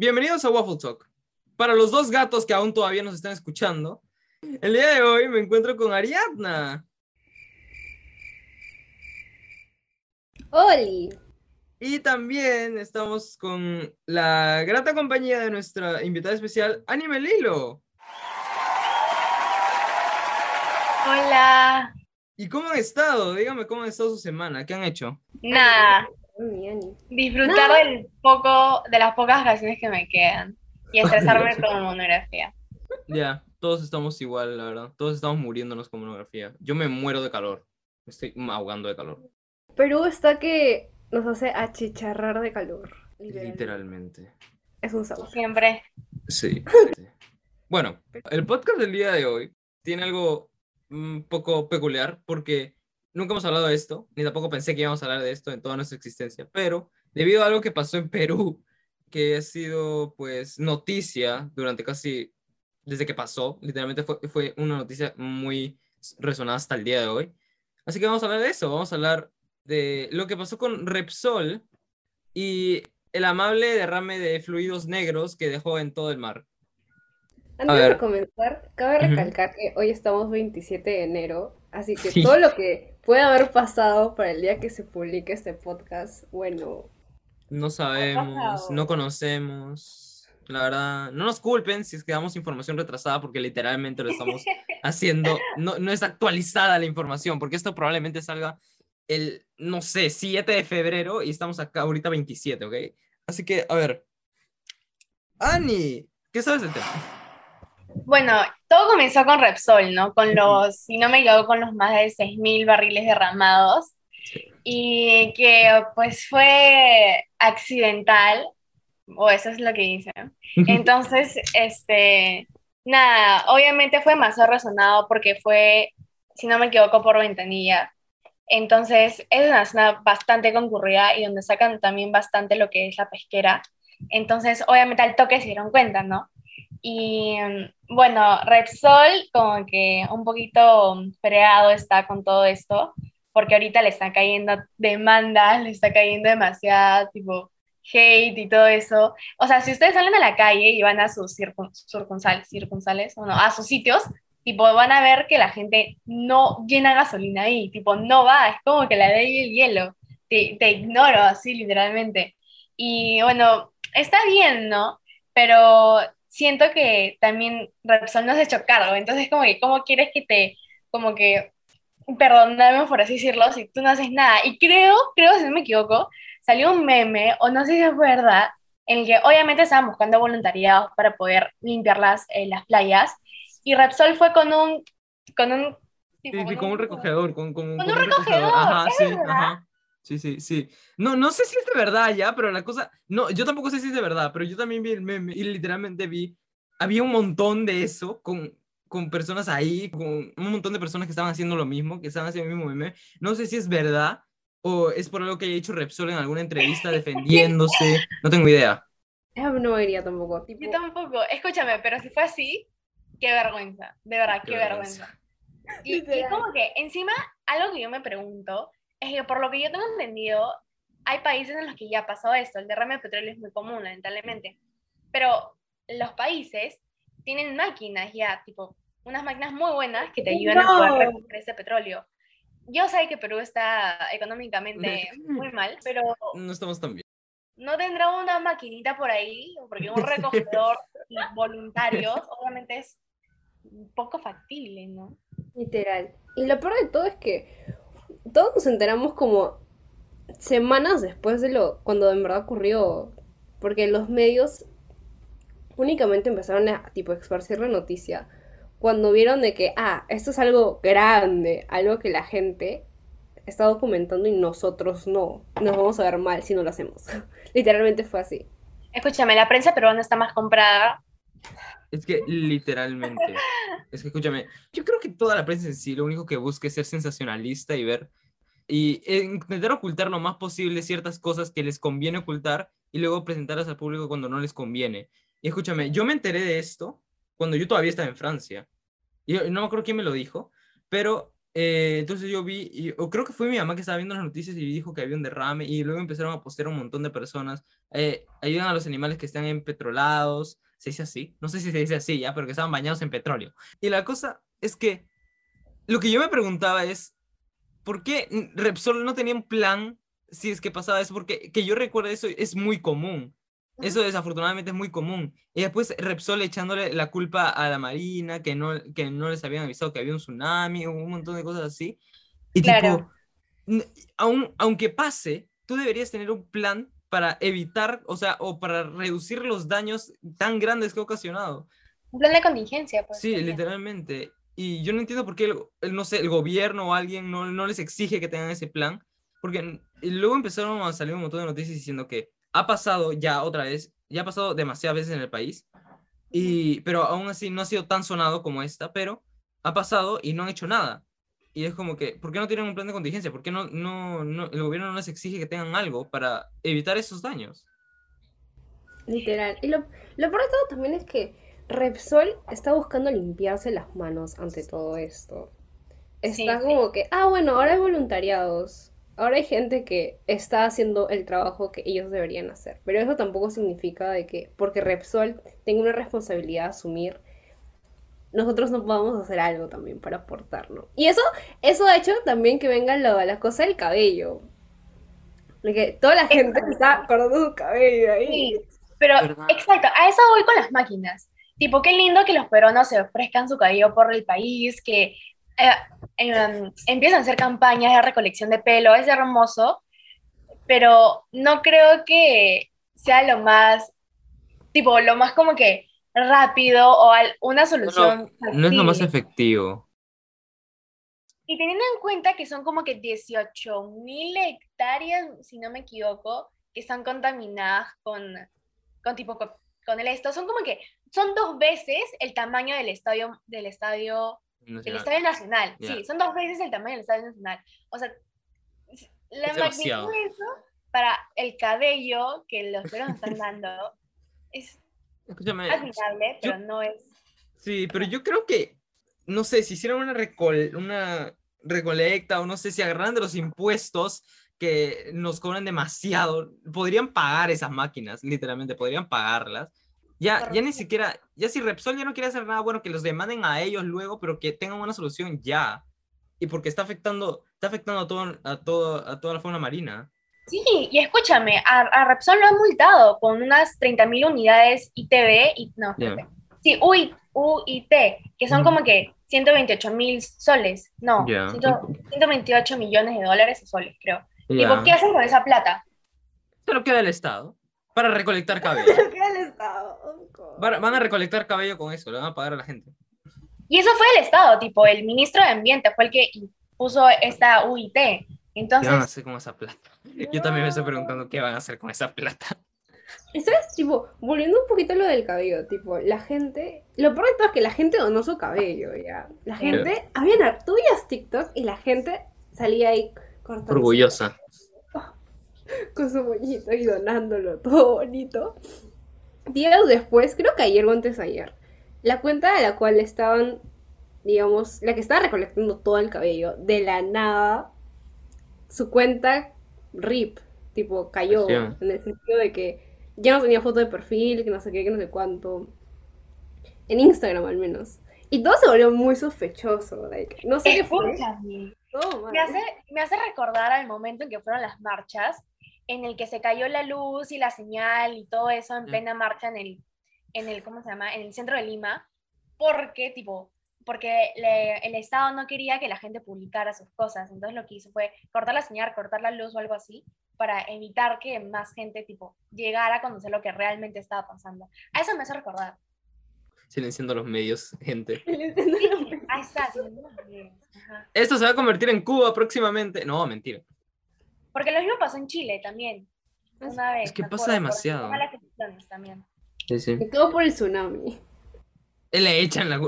bienvenidos a Waffle Talk. Para los dos gatos que aún todavía nos están escuchando, el día de hoy me encuentro con Ariadna. ¡Oli! Y también estamos con la grata compañía de nuestra invitada especial, Anime Lilo. Hola. ¿Y cómo han estado? Dígame cómo ha estado su semana. ¿Qué han hecho? Nada, Disfrutar Nada. del poco, de las pocas vacaciones que me quedan y estresarme con monografía. Ya, todos estamos igual, la verdad. Todos estamos muriéndonos con monografía. Yo me muero de calor. Me estoy ahogando de calor. Perú está que nos hace achicharrar de calor. literalmente. Literalmente. Es un sabor. Siempre. Sí. sí. Bueno, el podcast del día de hoy tiene algo un poco peculiar porque nunca hemos hablado de esto, ni tampoco pensé que íbamos a hablar de esto en toda nuestra existencia, pero debido a algo que pasó en Perú, que ha sido pues noticia durante casi, desde que pasó, literalmente fue, fue una noticia muy resonada hasta el día de hoy. Así que vamos a hablar de eso, vamos a hablar de lo que pasó con Repsol y el amable derrame de fluidos negros que dejó en todo el mar. Antes de comenzar, cabe recalcar que hoy estamos 27 de enero, así que Sí. todo lo que puede haber pasado para el día que se publique este podcast, bueno, No sabemos, no conocemos. La verdad, no nos culpen si es que damos información retrasada porque literalmente lo estamos haciendo. No, no es actualizada la información porque esto probablemente salga el, no sé, 7 de febrero y estamos acá ahorita 27, ¿ok? Así que, a ver. Ani, ¿qué sabes del tema? Bueno, todo comenzó con Repsol, ¿no? Con los, si no me equivoco, con los más de 6.000 barriles derramados. Y que pues fue accidental, o eso es lo que dicen. Entonces, este, nada, obviamente fue demasiado resonado porque fue, si no me equivoco, por ventanilla. Entonces, es una zona bastante concurrida y donde sacan también bastante lo que es la pesquera. Entonces, obviamente al toque se dieron cuenta, ¿no? Y mm, bueno, Repsol como que un poquito fregado está con todo esto, porque ahorita le está cayendo demandas, le está cayendo demasiada tipo hate y todo eso. O sea, si ustedes salen a la calle y van a sus circun, circunsal- circunsales, o no, a sus sitios, tipo, van a ver que la gente no llena gasolina ahí, tipo, no va, es como que la ley el hielo, te, te ignoro así literalmente. Y bueno, está bien, ¿no? Pero siento que también Repsol no se ha hecho cargo, entonces como que, ¿cómo quieres que te, como que, perdóname por así decirlo, si tú no haces nada? Y creo, creo, si no me equivoco, salió un meme, o no sé si es verdad, en el que obviamente estaban buscando voluntariados para poder limpiar las, eh, las playas, y Repsol fue con un, con un... Sí, tipo, sí, con un recogedor, con, con, Con con un recogedor, Ajá, ¿es sí, verdad? ajá. Sí, sí, sí. No, no sé si es de verdad ya, pero la cosa, no, yo tampoco sé si es de verdad, pero yo también vi el meme y literalmente vi, había un montón de eso con, con personas ahí, con un montón de personas que estaban haciendo lo mismo, que estaban haciendo el mismo meme. No sé si es verdad o es por algo que haya dicho Repsol en alguna entrevista defendiéndose, no tengo idea. esa no me iría tampoco. Tipo, Yo tampoco, escúchame, pero si fue así, qué vergüenza, de verdad, qué, Qué vergüenza. Y, y Literal. como que encima, algo que yo me pregunto es que por lo que yo tengo entendido, hay países en los que ya ha pasado esto, el derrame de petróleo es muy común, lamentablemente, pero los países tienen máquinas ya, tipo, unas máquinas muy buenas que te ayudan a poder No. recuperar ese petróleo. Yo sé que Perú está económicamente muy mal, pero No estamos tan bien. no tendrá una maquinita por ahí, porque un recogedor y voluntarios, obviamente es un poco factible, ¿no? Literal. Y lo peor de todo es que todos nos enteramos como semanas después de lo cuando en verdad ocurrió, porque los medios únicamente empezaron a tipo esparcir la noticia cuando vieron de que ah, esto es algo grande, algo que la gente está documentando y nosotros no. Nos vamos a ver mal si no lo hacemos. Literalmente fue así. Escúchame, la prensa peruana está más comprada. Es que literalmente, es que escúchame, yo creo que toda la prensa en sí lo único que busca es ser sensacionalista y ver y intentar ocultar lo más posible ciertas cosas que les conviene ocultar y luego presentarlas al público cuando no les conviene. Y escúchame, yo me enteré de esto cuando yo todavía estaba en Francia. Y no me acuerdo quién me lo dijo, pero eh, entonces yo vi, y, o creo que fue mi mamá que estaba viendo las noticias y dijo que había un derrame y luego empezaron a postear un montón de personas, eh, ayudan a los animales que están empetrolados, se dice así, no sé si se dice así ya, pero que estaban bañados en petróleo. Y la cosa es que lo que yo me preguntaba es, ¿por qué Repsol no tenía un plan si es que pasaba eso? Porque que yo recuerdo eso es muy común. Eso desafortunadamente es muy común. Y después Repsol echándole la culpa a la Marina, que no, que no les habían avisado que había un tsunami, un montón de cosas así. Y tipo, aun, aunque pase, tú deberías tener un plan para evitar, o sea, o para reducir los daños tan grandes que ha ocasionado. Un plan de contingencia, pues. Sí, literalmente. Y yo no entiendo por qué, el, no sé, el gobierno o alguien no, no les exige que tengan ese plan. Porque luego empezaron a salir un montón de noticias diciendo que ha pasado ya otra vez, ya ha pasado demasiadas veces en el país, y, pero aún así no ha sido tan sonado como esta, pero ha pasado y no han hecho nada. Y es como que, ¿por qué no tienen un plan de contingencia? ¿Por qué no, no, no el gobierno no les exige que tengan algo para evitar esos daños? Literal. Y lo, lo peor de todo también es que Repsol está buscando limpiarse las manos ante todo esto. Está como que, ah, bueno, ahora hay voluntariados ahora hay gente que está haciendo el trabajo que ellos deberían hacer, pero eso tampoco significa de que porque Repsol tenga una responsabilidad a asumir, nosotros no podamos hacer algo también para aportarnos. Y eso, eso ha hecho también que venga la, la cosa del cabello. Porque toda la gente está cortando su cabello ahí. Sí, pero exacto, a eso voy con las máquinas. Tipo, qué lindo que los peruanos se ofrezcan su cabello por el país, que eh, em, empiezan a hacer campañas de recolección de pelo, es hermoso, pero no creo que sea lo más, tipo, lo más como que rápido o una solución. No, es lo más efectivo. Y teniendo en cuenta que son como que 18 mil hectáreas, si no me equivoco, que están contaminadas con, con tipo con el esto, son como que son dos veces el tamaño del estadio del estadio el Estadio Nacional, sí, son dos veces el tamaño del Estadio Nacional. O sea, la magnitud de eso para el cabello que los perros están dando es admirable, pero no es... Sí, pero yo creo que, no sé, si hicieran una, una recolecta o no sé si agarran de los impuestos que nos cobran demasiado, podrían pagar esas máquinas, literalmente, podrían pagarlas ya, ya ni siquiera, ya si Repsol ya no quiere hacer nada, bueno, que los demanden a ellos luego, pero que tengan una solución ya. Y porque está afectando, está afectando a, todo, a, todo, a toda la fauna marina. Sí, y escúchame, a, Repsol lo han multado con unas 30.000 unidades ITV, y, no, sí, UIT, que son como que 128 mil soles, no, 128 millones de dólares o soles, creo. ¿Y por qué hacen con esa plata? Se lo queda el Estado para recolectar cabello. Van a recolectar cabello con eso, le van a pagar a la gente. Y eso fue el Estado, tipo, el ministro de Ambiente fue el que puso esta UIT. Entonces... ¿Qué van a hacer con esa plata? Yo también me estoy preguntando qué van a hacer con esa plata. ¿Sabes? Tipo, volviendo un poquito a lo del cabello, tipo, la gente, lo peor de todo es que la gente donó su cabello, ya. La gente, había tú TikTok y la gente salía ahí cortando. Orgullosa. Con su moñito y donándolo, todo bonito días después, creo que ayer o antes de ayer, la cuenta de la cual estaban, digamos, la que estaba recolectando todo el cabello, de la nada, su cuenta RIP, tipo, cayó, en el sentido de que ya no tenía foto de perfil, que no sé qué, que no sé cuánto. En Instagram al menos. Y todo se volvió muy sospechoso, no sé qué fue. me, hace, me hace recordar al momento en que fueron las marchas en el que se cayó la luz y la señal y todo eso en mm. plena marcha en el, en el, ¿cómo se llama? En el centro de Lima, porque, tipo, porque el Estado no quería que la gente publicara sus cosas, entonces lo que hizo fue cortar la señal, cortar la luz o algo así, para evitar que más gente, tipo, llegara a conocer lo que realmente estaba pasando. A eso me hace recordar. Silenciando los medios, gente. Ahí está, Esto se va a convertir en Cuba próximamente. No, mentira. Porque lo mismo pasó en Chile también. Una vez. Es que pasa demasiado. también. Sí, sí. Por el tsunami. Le echan la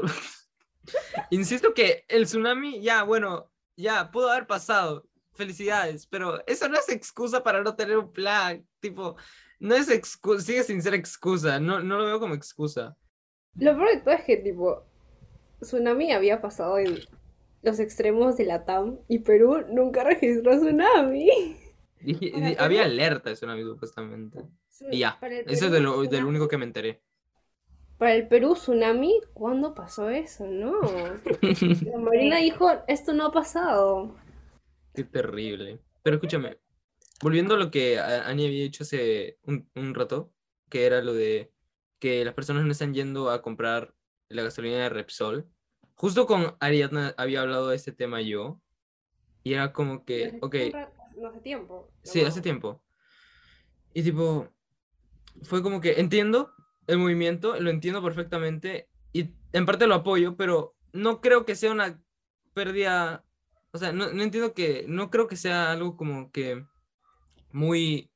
Insisto que el tsunami, ya, bueno, ya, pudo haber pasado. Felicidades, pero eso no es excusa para no tener un plan. Tipo, no es excusa, sigue sin ser excusa. No, no lo veo como excusa. Lo peor de todo es que, tipo, tsunami había pasado en los extremos de la TAM y Perú nunca registró tsunami. Y- y- había alerta de tsunami supuestamente. Sí, Y ya, eso es de lo, del tsunami- único que me enteré. Para el Perú, tsunami, ¿cuándo pasó eso? No. La Marina dijo, esto no ha pasado. Qué terrible. Pero escúchame, volviendo a lo que a- Ani había dicho hace un, un rato, que era lo de que las personas no están yendo a comprar la gasolina de Repsol. Justo con Ariadna había hablado de este tema yo. Y era como que, ok, No hace tiempo. sí, hace tiempo. Y tipo, fue como que entiendo el movimiento, lo entiendo perfectamente y en parte lo apoyo, pero no creo que sea una pérdida, o sea, no, entiendo que, no creo que sea algo como que muy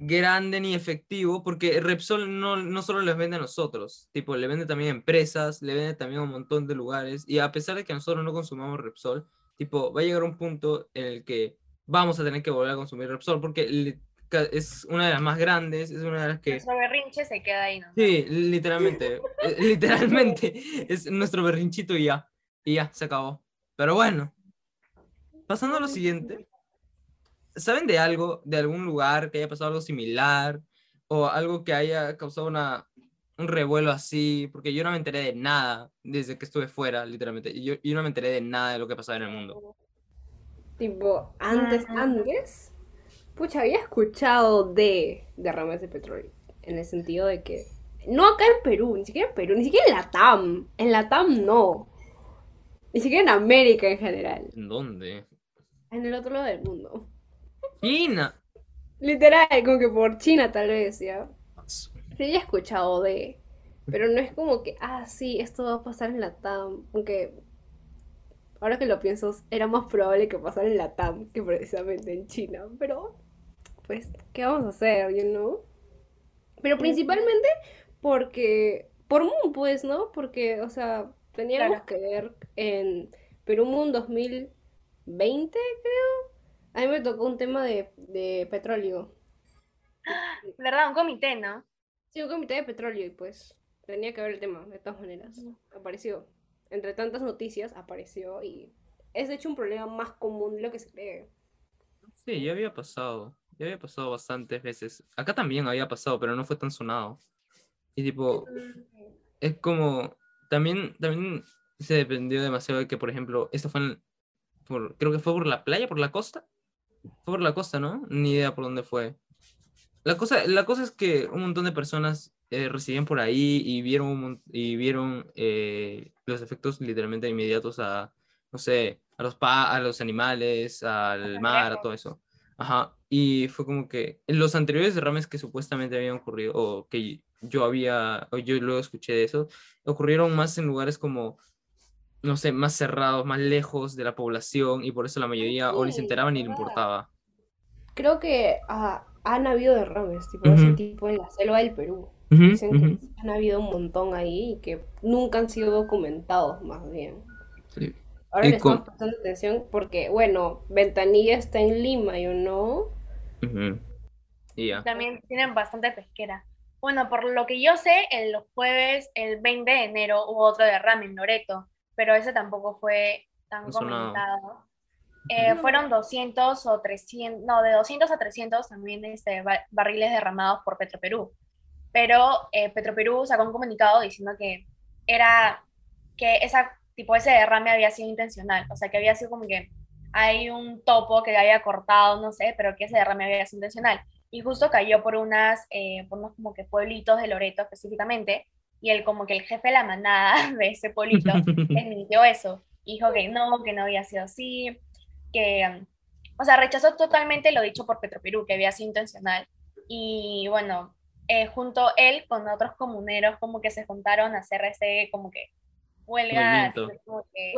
grande ni efectivo, porque Repsol no, no solo les vende a nosotros, tipo, le vende también a empresas, le vende también a un montón de lugares, y a pesar de que nosotros no consumamos Repsol, tipo, va a llegar un punto en el que vamos a tener que volver a consumir Repsol, porque es una de las más grandes, es una de las que... Nuestro berrinche se queda ahí, ¿no? Sí, literalmente, eh, literalmente, es nuestro berrinchito y ya, y ya, se acabó. Pero bueno, pasando a lo siguiente, ¿saben de algo, de algún lugar que haya pasado algo similar o algo que haya causado una, un revuelo así? Porque yo no me enteré de nada desde que estuve fuera, literalmente, y yo, yo no me enteré de nada de lo que pasaba en el mundo. Tipo, antes, antes, pucha, había escuchado de derrames de petróleo. En el sentido de que, no acá en Perú, ni siquiera en Perú, ni siquiera en la TAM. En la TAM no. Ni siquiera en América en general. ¿En dónde? En el otro lado del mundo. China. Literal, como que por China tal vez, ¿ya? Sí, he escuchado de, pero no es como que, ah, sí, esto va a pasar en la TAM, aunque ahora que lo pienso, era más probable que pasara en la TAM que precisamente en China, pero pues, ¿qué vamos a hacer, you know? Pero principalmente porque, por Moon, pues, ¿no? Porque, o sea, teníamos Claro. que ver en Perú Moon 2020, creo. A mí me tocó un tema de, de petróleo. ¿Verdad? Un comité, ¿no? Sí, un comité de petróleo y pues tenía que ver el tema, de todas maneras. Apareció. Entre tantas noticias apareció y es de hecho un problema más común de lo que se cree. Sí, ya había pasado. Ya había pasado bastantes veces. Acá también había pasado, pero no fue tan sonado. Y tipo, es como, también, también se dependió demasiado de que, por ejemplo, esto fue en, por, creo que fue por la playa, por la costa. Fue por la costa, ¿no? Ni idea por dónde fue. La cosa, la cosa es que un montón de personas eh, residían por ahí y vieron, y vieron eh, los efectos literalmente inmediatos a, no sé, a los, pa a los animales, al mar, a todo eso. Ajá. Y fue como que en los anteriores derrames que supuestamente habían ocurrido, o que yo había, o yo luego escuché de eso, ocurrieron más en lugares como, no sé, más cerrados, más lejos de la población, y por eso la mayoría o ni se Sí, enteraban ni le importaba. Creo que ah, han habido derrames, tipo ese Ujú. tipo en la selva del Perú. Dicen que han habido un montón ahí y que nunca han sido documentados, más bien. Sí. Ahora le estamos prestando atención porque, bueno, Ventanilla está en Lima, ¿yo no? Ujú. Y ya. También tienen bastante pesquera. Bueno, por lo que yo sé, el jueves, el 20 de enero, hubo otro derrame en Loreto, pero ese tampoco fue tan No comentado. Eh, Ujú. fueron 200 o 300, no, de 200 a 300 también este, ba- barriles derramados por Petroperú. Pero eh, Petroperú sacó un comunicado diciendo que era que esa, tipo, ese derrame había sido intencional, o sea, que había sido como que hay un topo que había cortado, no sé, pero que ese derrame había sido intencional. Y justo cayó por unas, eh, por unos como que pueblitos de Loreto específicamente, y él como que el jefe de la manada de ese pueblito desmintió eso. Dijo que no, que no había sido así, que, o sea, rechazó totalmente lo dicho por Petroperú, que había sido intencional. Y bueno, eh, junto él con otros comuneros como que se juntaron a hacer ese como que huelga, así como que-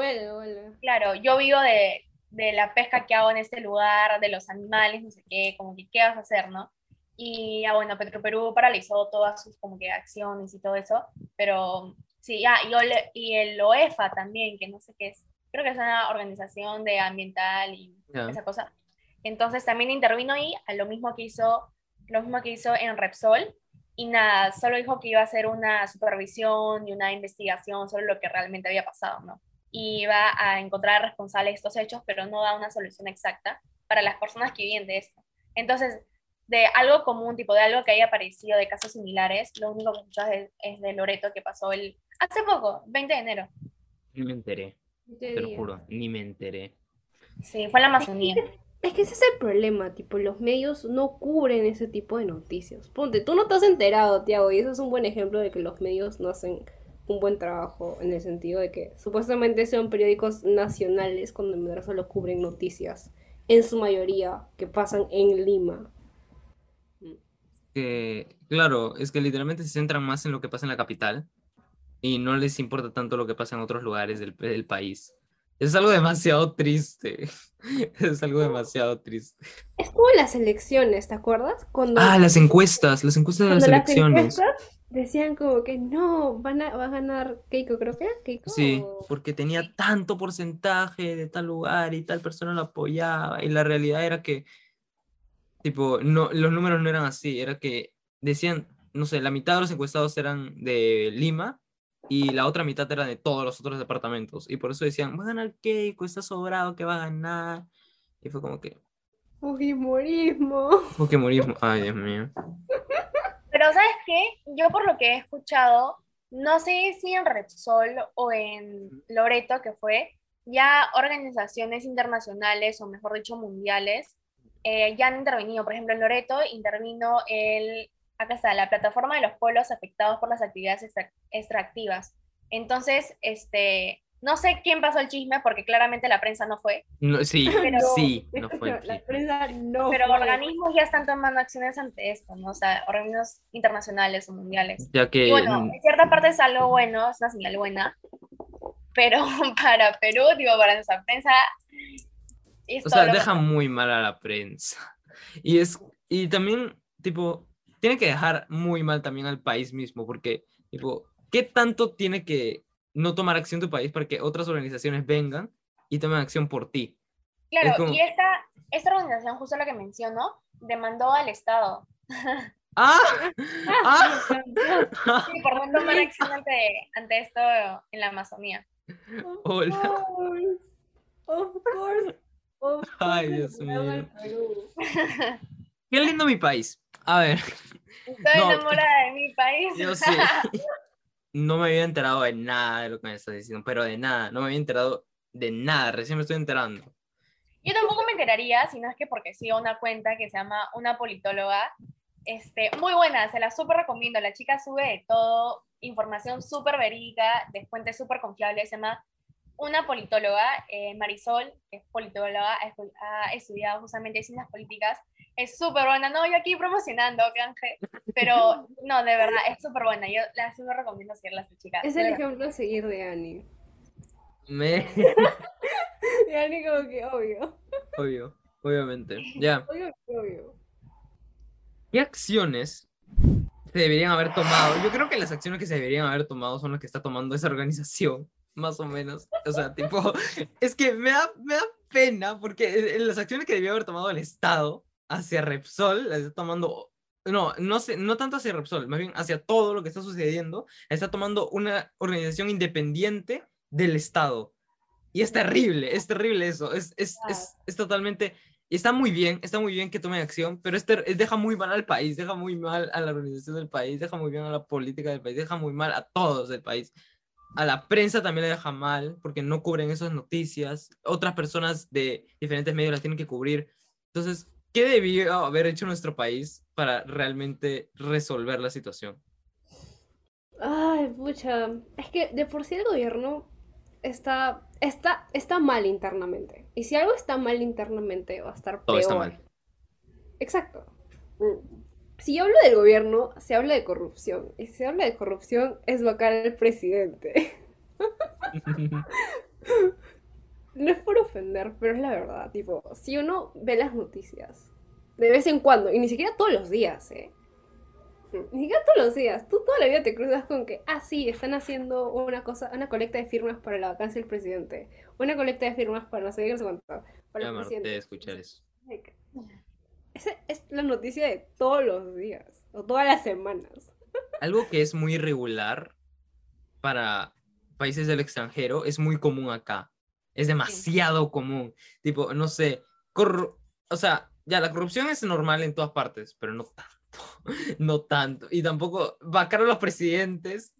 claro, yo vivo de, de la pesca que hago en este lugar, de los animales, no sé qué, como que qué vas a hacer, ¿no? Y ya bueno, Petroperú paralizó todas sus como que acciones y todo eso, pero sí, ya, y, Ole- y el OEFA también, que no sé qué es, creo que es una organización de ambiental y esa cosa. Entonces también intervino ahí a lo mismo que hizo, lo mismo que hizo en Repsol, y nada, solo dijo que iba a hacer una supervisión y una investigación sobre lo que realmente había pasado, ¿no? Y va a encontrar responsables de estos hechos, pero no da una solución exacta para las personas que viven de esto. Entonces, de algo común, tipo de algo que haya aparecido de casos similares, lo único que escuchas es, de Loreto que pasó el hace poco, 20 de enero. Ni me enteré. Te lo juro, ni me enteré. Sí, fue en la Amazonía. Es que ese es el problema, tipo, los medios no cubren ese tipo de noticias. Ponte, tú no te has enterado, Tiago, y eso es un buen ejemplo de que los medios no hacen un buen trabajo en el sentido de que supuestamente son periódicos nacionales cuando en verdad solo cubren noticias, en su mayoría, que pasan en Lima. Que, claro, es que literalmente se centran más en lo que pasa en la capital y no les importa tanto lo que pasa en otros lugares del, del país. Es algo demasiado triste. Es algo demasiado triste. Es como las elecciones, ¿te acuerdas? Cuando, ah, las encuestas, las encuestas de las elecciones. Decían como que no, van a, va a ganar Keiko, creo que era Keiko. Sí, porque tenía tanto porcentaje de tal lugar y tal persona lo apoyaba. Y la realidad era que, tipo, no, los números no eran así. Era que decían, no sé, la mitad de los encuestados eran de Lima y la otra mitad era de todos los otros departamentos. Y por eso decían, va a ganar Keiko, está sobrado, que va a ganar. Y fue como que... Fujimorismo. Fujimorismo, ay Dios mío. Pero ¿sabes qué? Yo por lo que he escuchado, no sé si en Repsol o en Loreto, que fue, ya organizaciones internacionales o mejor dicho mundiales eh, ya han intervenido. Por ejemplo, en Loreto intervino el acá está, la plataforma de los pueblos afectados por las actividades extractivas. Entonces, este, no sé quién pasó el chisme porque claramente la prensa no fue. sí, sí, no fue. La prensa no Pero organismos ya están tomando acciones ante esto, ¿no? O sea, organismos internacionales o mundiales. Ya que... Y bueno, en cierta parte es algo bueno, es una señal buena, pero para Perú, digo, para nuestra prensa... o sea, deja muy mal a la prensa. Y es... Y también, tipo, tiene que dejar muy mal también al país mismo, porque, tipo, ¿qué tanto tiene que no tomar acción tu país para que otras organizaciones vengan y tomen acción por ti? Claro, y esta, esta organización, justo la que menciono, demandó al Estado. ¡Ah! ¡Ah! Sí, por no tomar acción ante, ante esto en la Amazonía. Hola. Of course. Of course. Ay, Dios mío. Qué lindo mi país. A ver. Estoy enamorada de mi país. Yo sí. No me había enterado de nada de lo que me estás diciendo, pero de nada. No me había enterado de nada. Recién me estoy enterando. Yo tampoco me enteraría, sino es que porque sigo una cuenta que se llama Una Politóloga. Este, muy buena, se la súper recomiendo. La chica sube de todo, información súper verídica, de fuentes súper confiables. Se llama Una Politóloga, eh, Marisol, que es politóloga, ha estudiado justamente ciencias políticas es súper buena. No, yo aquí promocionando, canje. Pero no, de verdad, es súper buena. Yo la súper recomiendo seguirla a chica. Es el ejemplo a seguir de Annie. Me. de Annie, como que obvio. Obvio, obviamente. Ya. Obvio, obvio. ¿Qué acciones se deberían haber tomado? Yo creo que las acciones que se deberían haber tomado son las que está tomando esa organización, más o menos. O sea, tipo, es que me da, me da pena porque las acciones que debió haber tomado el Estado hacia Repsol, está tomando, no, no, sé, no tanto hacia Repsol, más bien hacia todo lo que está sucediendo, está tomando una organización independiente del Estado. Y es terrible, es terrible eso, es, es, es, es totalmente, está muy bien, está muy bien que tome acción, pero este deja muy mal al país, deja muy mal a la organización del país, deja muy bien a la política del país, deja muy mal a todos del país. A la prensa también le deja mal porque no cubren esas noticias. Otras personas de diferentes medios las tienen que cubrir. Entonces, ¿Qué debió haber hecho nuestro país para realmente resolver la situación? Ay, pucha. Es que de por sí el gobierno está, está, está mal internamente. Y si algo está mal internamente, va a estar peor. Todo está mal. Exacto. Si yo hablo del gobierno, se habla de corrupción. Y si se habla de corrupción, es vacar al presidente. no es por ofender, pero es la verdad. Tipo, si uno ve las noticias de vez en cuando, y ni siquiera todos los días, ¿eh? Ni siquiera todos los días. Tú toda la vida te cruzas con que, ah, sí, están haciendo una cosa, una colecta de firmas para la vacancia del presidente. Una colecta de firmas para no sé qué, no sé cuánto. Para el presidente. escuchar eso. Esa es la noticia de todos los días, o todas las semanas. Algo que es muy irregular para países del extranjero es muy común acá. Es demasiado común. Tipo, no sé, o sea, ya la corrupción es normal en todas partes, pero no tanto. No tanto. Y tampoco, vacar a los presidentes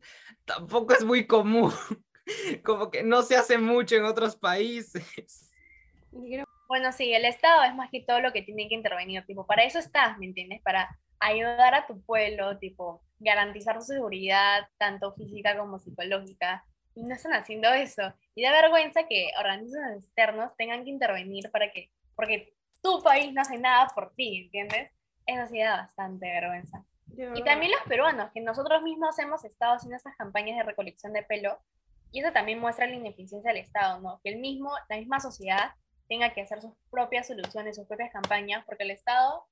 tampoco es muy común. Como que no se hace mucho en otros países. Bueno, sí, el Estado es más que todo lo que tiene que intervenir, tipo, para eso estás, ¿me entiendes? Para ayudar a tu pueblo, tipo, garantizar su seguridad, tanto física como psicológica, y no están haciendo eso. Y da vergüenza que organismos externos tengan que intervenir para que, porque tu país no hace nada por ti, ¿entiendes? Eso sí da bastante vergüenza. Y también los peruanos, que nosotros mismos hemos estado haciendo estas campañas de recolección de pelo, y eso también muestra la ineficiencia del Estado, ¿no? Que el mismo, la misma sociedad tenga que hacer sus propias soluciones, sus propias campañas, porque el Estado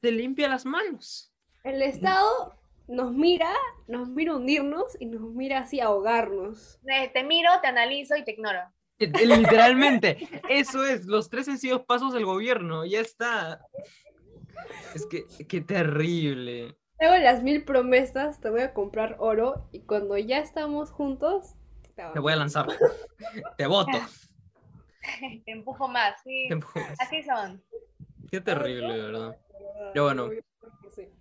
se limpia las manos. El Estado nos mira, nos mira hundirnos y nos mira así ahogarnos. Te miro, te analizo y te ignoro. Eh, eh, literalmente, eso es, los tres sencillos pasos del gobierno, ya está. Es que, qué terrible. Hago las mil promesas, te voy a comprar oro y cuando ya estamos juntos, te voy a lanzar. te voto. te empujo más, sí. Así son. Qué terrible, ¿verdad? Pero bueno,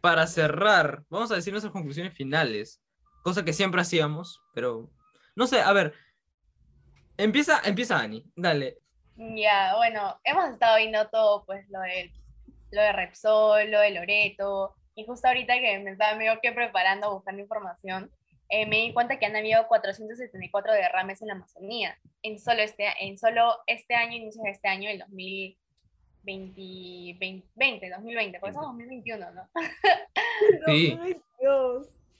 para cerrar, vamos a decir nuestras conclusiones finales. Cosa que siempre hacíamos, pero no sé, a ver. Empieza, empieza Ani, dale. Ya, bueno, hemos estado viendo todo, pues, lo de, lo de Repsol, lo de Loreto, y justo ahorita que me estaba medio que preparando, buscando información, eh, me di cuenta que han habido 474 derrames en la Amazonía, en solo este, en solo este año, inicio de este año, el 2000 2020, 2020, porque somos 2021, ¿no? Sí.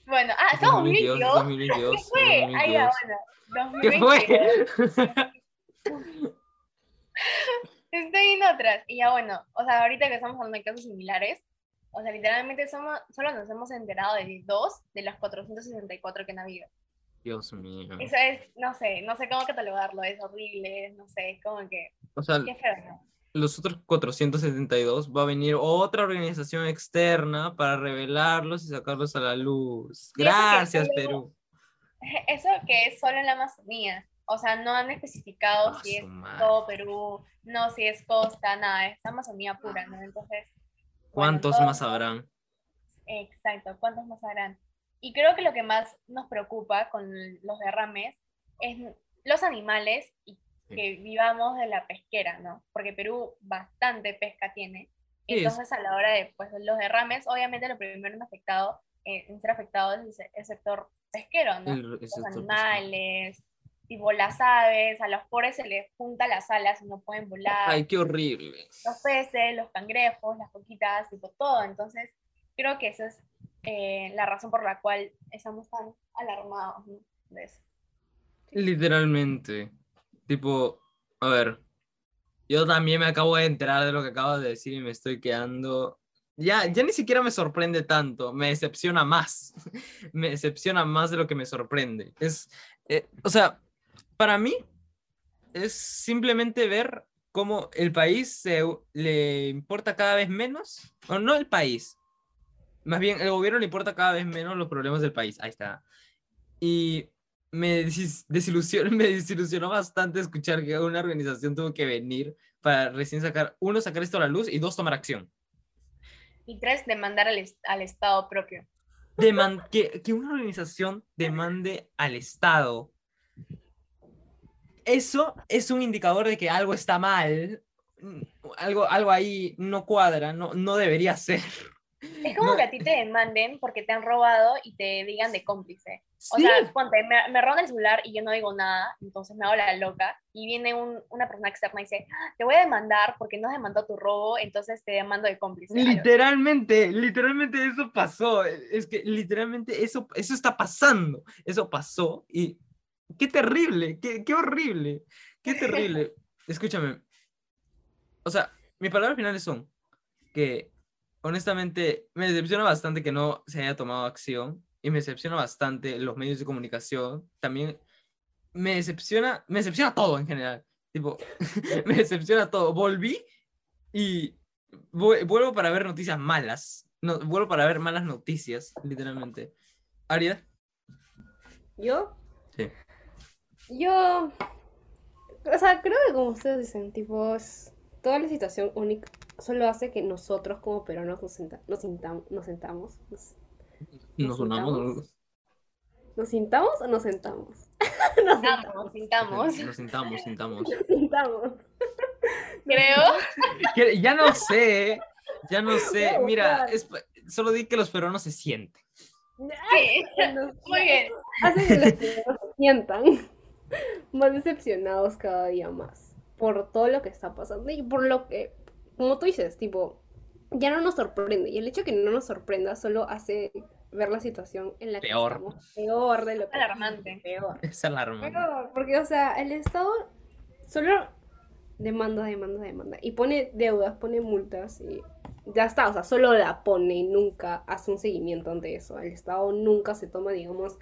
Bueno, ah, somos 2022. 2022 ¿Qué fue? Ahí ya, bueno. 2022. ¿Qué fue? Estoy en otras. Y ya bueno, o sea, ahorita que estamos hablando de casos similares, o sea, literalmente somos, solo nos hemos enterado de dos de las 464 que han habido. Dios mío. Eso es, no sé, no sé cómo catalogarlo, es horrible, no sé, como que... O sea, qué feo, ¿no? los otros 472 va a venir otra organización externa para revelarlos y sacarlos a la luz. Gracias, Perú. Eso que es solo en la Amazonía. O sea, no han especificado si es todo Perú, no si es costa, nada, es Amazonía pura, ¿no? Entonces. ¿Cuántos más habrán? Exacto, ¿cuántos más habrán? Y creo que lo que más nos preocupa con los derrames es los animales y que vivamos de la pesquera, ¿no? Porque Perú bastante pesca tiene. Entonces, a la hora de pues, los derrames, obviamente lo primero en, afectado, eh, en ser afectado es el, sector pesquero, ¿no? los animales, tipo las aves, a los pobres se les junta las alas y no pueden volar. Ay, qué horrible. Los peces, los cangrejos, las coquitas, tipo todo. Entonces, creo que esa es eh, la razón por la cual estamos tan alarmados de eso. Literalmente. Tipo, a ver, yo también me acabo de enterar de lo que acabo de decir y me estoy quedando... Ya, ya ni siquiera me sorprende tanto, me decepciona más. me decepciona más de lo que me sorprende. Es, eh, o sea, para mí es simplemente ver cómo el país se, le importa cada vez menos, o no el país, más bien el gobierno le importa cada vez menos los problemas del país. Ahí está. Y me, desilusionó, me desilusionó bastante escuchar que una organización tuvo que venir para recién sacar, uno, sacar esto a la luz y dos, tomar acción. Y tres, demandar al, al Estado propio. que, que una organización demande al Estado. Eso es un indicador de que algo está mal, algo, algo ahí no cuadra, no, no debería ser. Es como que a ti te demanden porque te han robado y te digan de cómplice. O sea, ponte, me, me roban el celular y yo no digo nada, entonces me hago la loca y viene un, una persona externa y dice, ah, te voy a demandar porque no has demandado tu robo, entonces te demando de cómplice. Literalmente, literalmente eso pasó. Es que literalmente eso, eso está pasando. Eso pasó y qué terrible, qué, qué horrible, qué terrible. Escúchame. O sea, mis palabras finales son que honestamente, me decepciona bastante que no se haya tomado acción y me decepciona bastante los medios de comunicación. También me decepciona, me decepciona todo en general. Tipo, me decepciona todo. Volví y vuelvo para ver noticias malas. No, vuelvo para ver malas noticias, literalmente. Aria. ¿Yo? Sí. Yo, o sea, creo que como ustedes dicen, tipo, es- toda la situación única solo hace que nosotros como peruanos nos, senta- nos, sintam- nos sentamos. Nos, Nos unamos. ¿nos sintamos o nos sentamos? nos Sintamos, sintamos. Nos sintamos, sintamos. sintamos. Creo. Que- Ya no sé, ya no sé. Mira, es- solo di que los peruanos se sienten. Sí. Nos- Muy bien. hace que los peruanos se sientan más decepcionados cada día más por todo lo que está pasando y por lo que, como tú dices, tipo, ya no nos sorprende. Y el hecho de que no nos sorprenda solo hace ver la situación en la que Peor. estamos peor de lo que Alarmante. peor. Es alarmante. Peor, porque, o sea, el Estado solo demanda, demanda, demanda. Y pone deudas, pone multas y ya está. O sea, solo la pone y nunca hace un seguimiento ante eso. El Estado nunca se toma, digamos,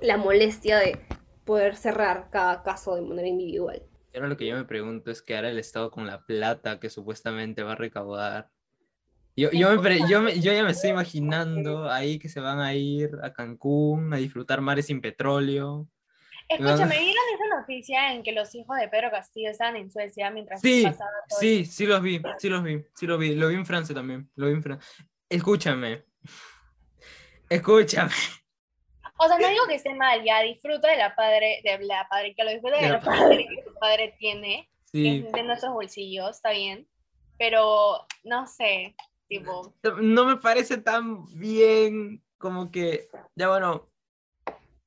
la molestia de poder cerrar cada caso de manera individual. Y Ahora lo que yo me pregunto es qué hará el Estado con la plata que supuestamente va a recaudar. Yo, yo, me pre- yo, me- yo ya me estoy imaginando ahí que se van a ir a Cancún a disfrutar mares sin petróleo. Escúchame, ¿vieron esa noticia en que los hijos de Pedro Castillo estaban en Suecia mientras Sí, pasaba todo sí, sí los vi, sí los vi, sí los vi. Lo vi en Francia también, lo vi en Francia. Escúchame, escúchame. O sea, no digo que esté mal, ya disfruta de la padre, de la padre, que lo disfrute de De la padre que su padre tiene, Sí, de nuestros bolsillos, está bien, pero no sé, tipo, no me parece tan bien como que, ya bueno,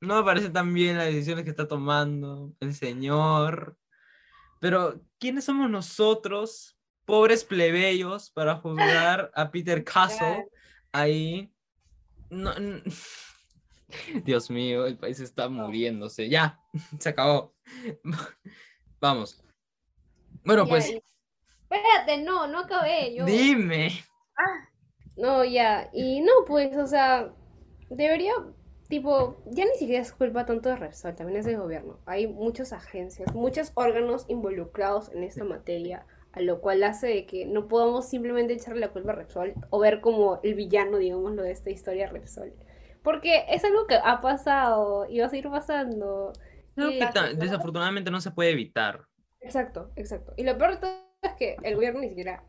no me parece tan bien las decisiones que está tomando el señor, pero ¿quiénes somos nosotros, pobres plebeyos, para juzgar a Peter Castle ahí? No, Dios mío, el país está muriéndose. Ya, se acabó. Vamos. Bueno, Ya, pues Espérate, no, no acabé. Yo... dime. No, ya. Y no, pues, o sea, debería, tipo, ya ni siquiera es culpa tanto de Repsol, también es del gobierno. Hay muchas agencias, muchos órganos involucrados en esta materia, a lo cual hace de que no podamos simplemente echarle la culpa a Repsol o ver como el villano, digámoslo, de esta historia Repsol. Porque es algo que ha pasado y va a seguir pasando. Algo Sí, que desafortunadamente no se puede evitar. Exacto, exacto. Y lo peor de todo es que el gobierno ni siquiera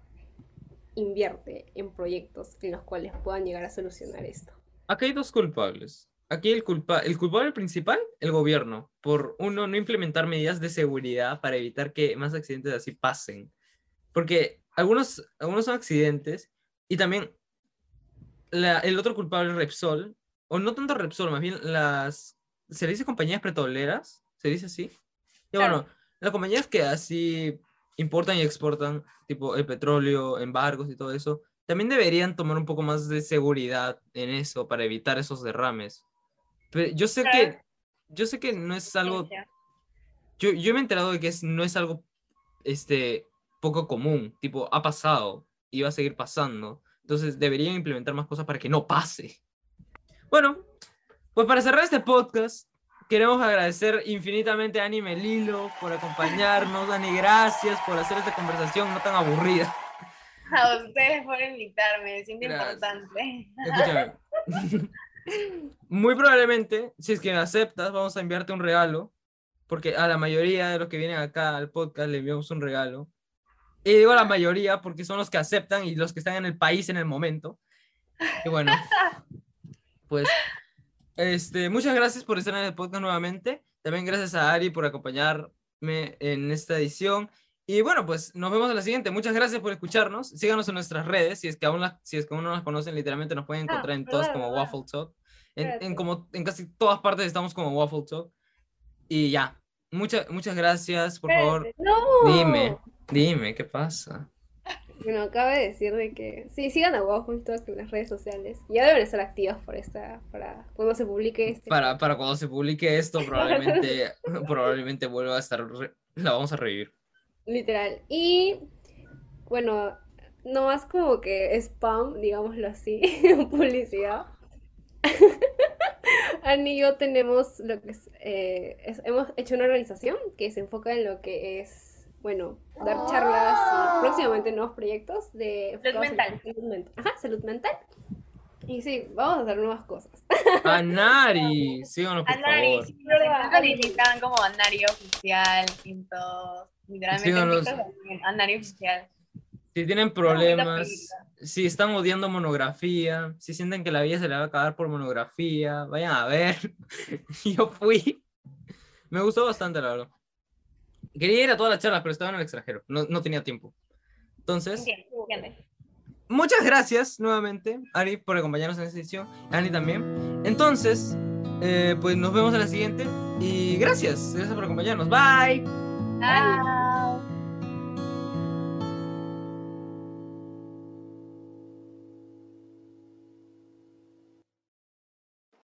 invierte en proyectos en los cuales puedan llegar a solucionar esto. Aquí hay dos culpables. Aquí el, culpa el culpable principal, el gobierno, por uno, no implementar medidas de seguridad para evitar que más accidentes así pasen. Porque algunos, algunos son accidentes y también la- el otro culpable, Repsol, o no tanto Repsol, más bien las, ¿se le dice compañías petroleras? ¿Se dice así? Ya Claro. bueno, las compañías que así importan y exportan, tipo el petróleo, embargos y todo eso, también deberían tomar un poco más de seguridad en eso para evitar esos derrames. Pero yo sé que, Claro. yo sé que no es algo, yo, yo me he enterado de que es, no es algo, este, poco común, tipo, ha pasado y va a seguir pasando. Entonces deberían implementar más cosas para que no pase. Bueno, pues para cerrar este podcast, queremos agradecer infinitamente a Ani Melilo por acompañarnos. Ani, gracias por hacer esta conversación no tan aburrida. A ustedes por invitarme, me Gracias. importante. Escúchame. Muy probablemente, si es que aceptas, vamos a enviarte un regalo. Porque a la mayoría de los que vienen acá al podcast le enviamos un regalo. Y digo a la mayoría porque son los que aceptan y los que están en el país en el momento. Y bueno, pues este, muchas gracias por estar en el podcast nuevamente. También gracias a Ari por acompañarme en esta edición. Y bueno, pues nos vemos en la siguiente. Muchas gracias por escucharnos. Síganos en nuestras redes. Si es que aún, las- si es que aún no las conocen, literalmente nos pueden Ah, encontrar en todas como. Waffle Talk. En, en como, en casi todas partes estamos como Waffle Talk. Y ya. Muchas muchas gracias. Por favor, ¡No! dime. Dime, ¿qué pasa? Bueno, acaba de decir de que sí, sigan a Talk en las redes sociales. Ya deben estar activas por esta, para cuando se publique este. Para, para cuando se publique esto, probablemente, probablemente vuelva a estar. re- la vamos a revivir. Literal. Y bueno, no más como que spam, digámoslo así, publicidad. Ani y yo tenemos lo que es, eh, es- hemos hecho una organización que se enfoca en lo que es, bueno, dar charlas y próximamente nuevos proyectos de en mental. salud mental. Ajá, salud mental. Y sí, vamos a hacer nuevas cosas. Anari, síganos por Anari, favor. sí, nos necesitan como Anari oficial en todo. Literalmente en Síganos. Anari oficial. Si tienen problemas, si están odiando monografía, si sienten que la vida se le va a acabar por monografía, vayan a ver. Yo fui. Me gustó bastante, la verdad. Quería ir a todas las charlas, pero estaba en el extranjero. No, no tenía tiempo. Entonces, muchas gracias nuevamente, Ari, por acompañarnos en esta edición. Ani también. Entonces, eh, pues nos vemos en la siguiente. Y gracias, gracias por acompañarnos. Bye. Bye.